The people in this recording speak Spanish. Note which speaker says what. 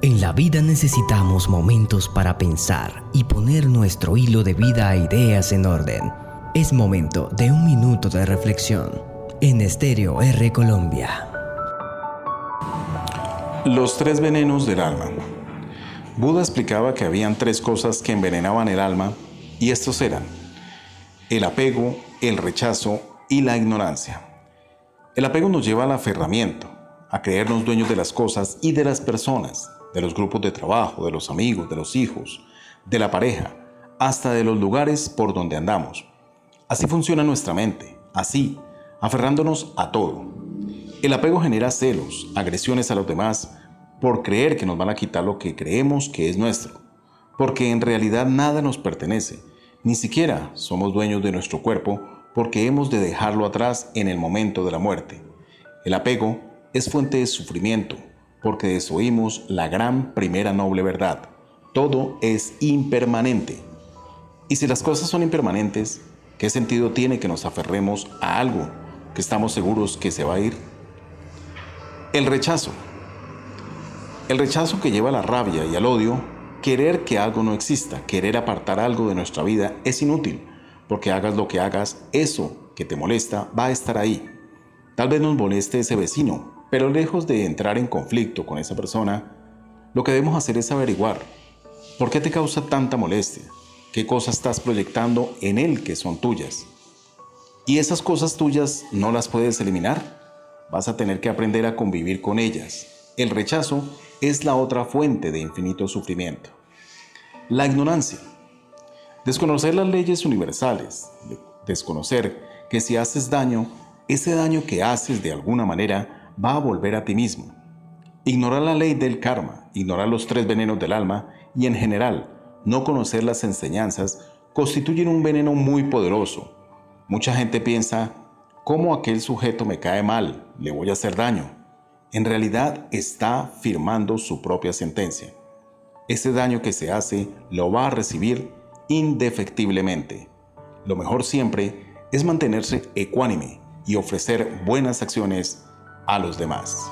Speaker 1: En la vida necesitamos momentos para pensar y poner nuestro hilo de vida a ideas en orden. Es momento de un minuto de reflexión en Estéreo R Colombia.
Speaker 2: Los tres venenos del alma. Buda explicaba que habían tres cosas que envenenaban el alma y estos eran el apego, el rechazo y la ignorancia. El apego nos lleva al aferramiento, a creernos dueños de las cosas y de las personas de los grupos de trabajo, de los amigos, de los hijos, de la pareja, hasta de los lugares por donde andamos. Así funciona nuestra mente, así, aferrándonos a todo. El apego genera celos, agresiones a los demás, por creer que nos van a quitar lo que creemos que es nuestro, porque en realidad nada nos pertenece, ni siquiera somos dueños de nuestro cuerpo porque hemos de dejarlo atrás en el momento de la muerte. El apego es fuente de sufrimiento, porque desoímos la gran primera noble verdad. Todo es impermanente. Y si las cosas son impermanentes, ¿qué sentido tiene que nos aferremos a algo que estamos seguros que se va a ir? El rechazo. El rechazo que lleva a la rabia y al odio, querer que algo no exista, querer apartar algo de nuestra vida es inútil, porque hagas lo que hagas, eso que te molesta va a estar ahí. Tal vez nos moleste ese vecino, pero lejos de entrar en conflicto con esa persona, lo que debemos hacer es averiguar por qué te causa tanta molestia, qué cosas estás proyectando en él que son tuyas. Y esas cosas tuyas no las puedes eliminar, vas a tener que aprender a convivir con ellas. El rechazo es la otra fuente de infinito sufrimiento. La ignorancia. Desconocer las leyes universales, desconocer que si haces daño, ese daño que haces de alguna manera va a volver a ti mismo. Ignorar la ley del karma, ignorar los tres venenos del alma y en general no conocer las enseñanzas constituyen un veneno muy poderoso. Mucha gente piensa, ¿cómo aquel sujeto me cae mal? ¿Le voy a hacer daño? En realidad está firmando su propia sentencia. Ese daño que se hace lo va a recibir indefectiblemente. Lo mejor siempre es mantenerse ecuánime y ofrecer buenas acciones a los demás.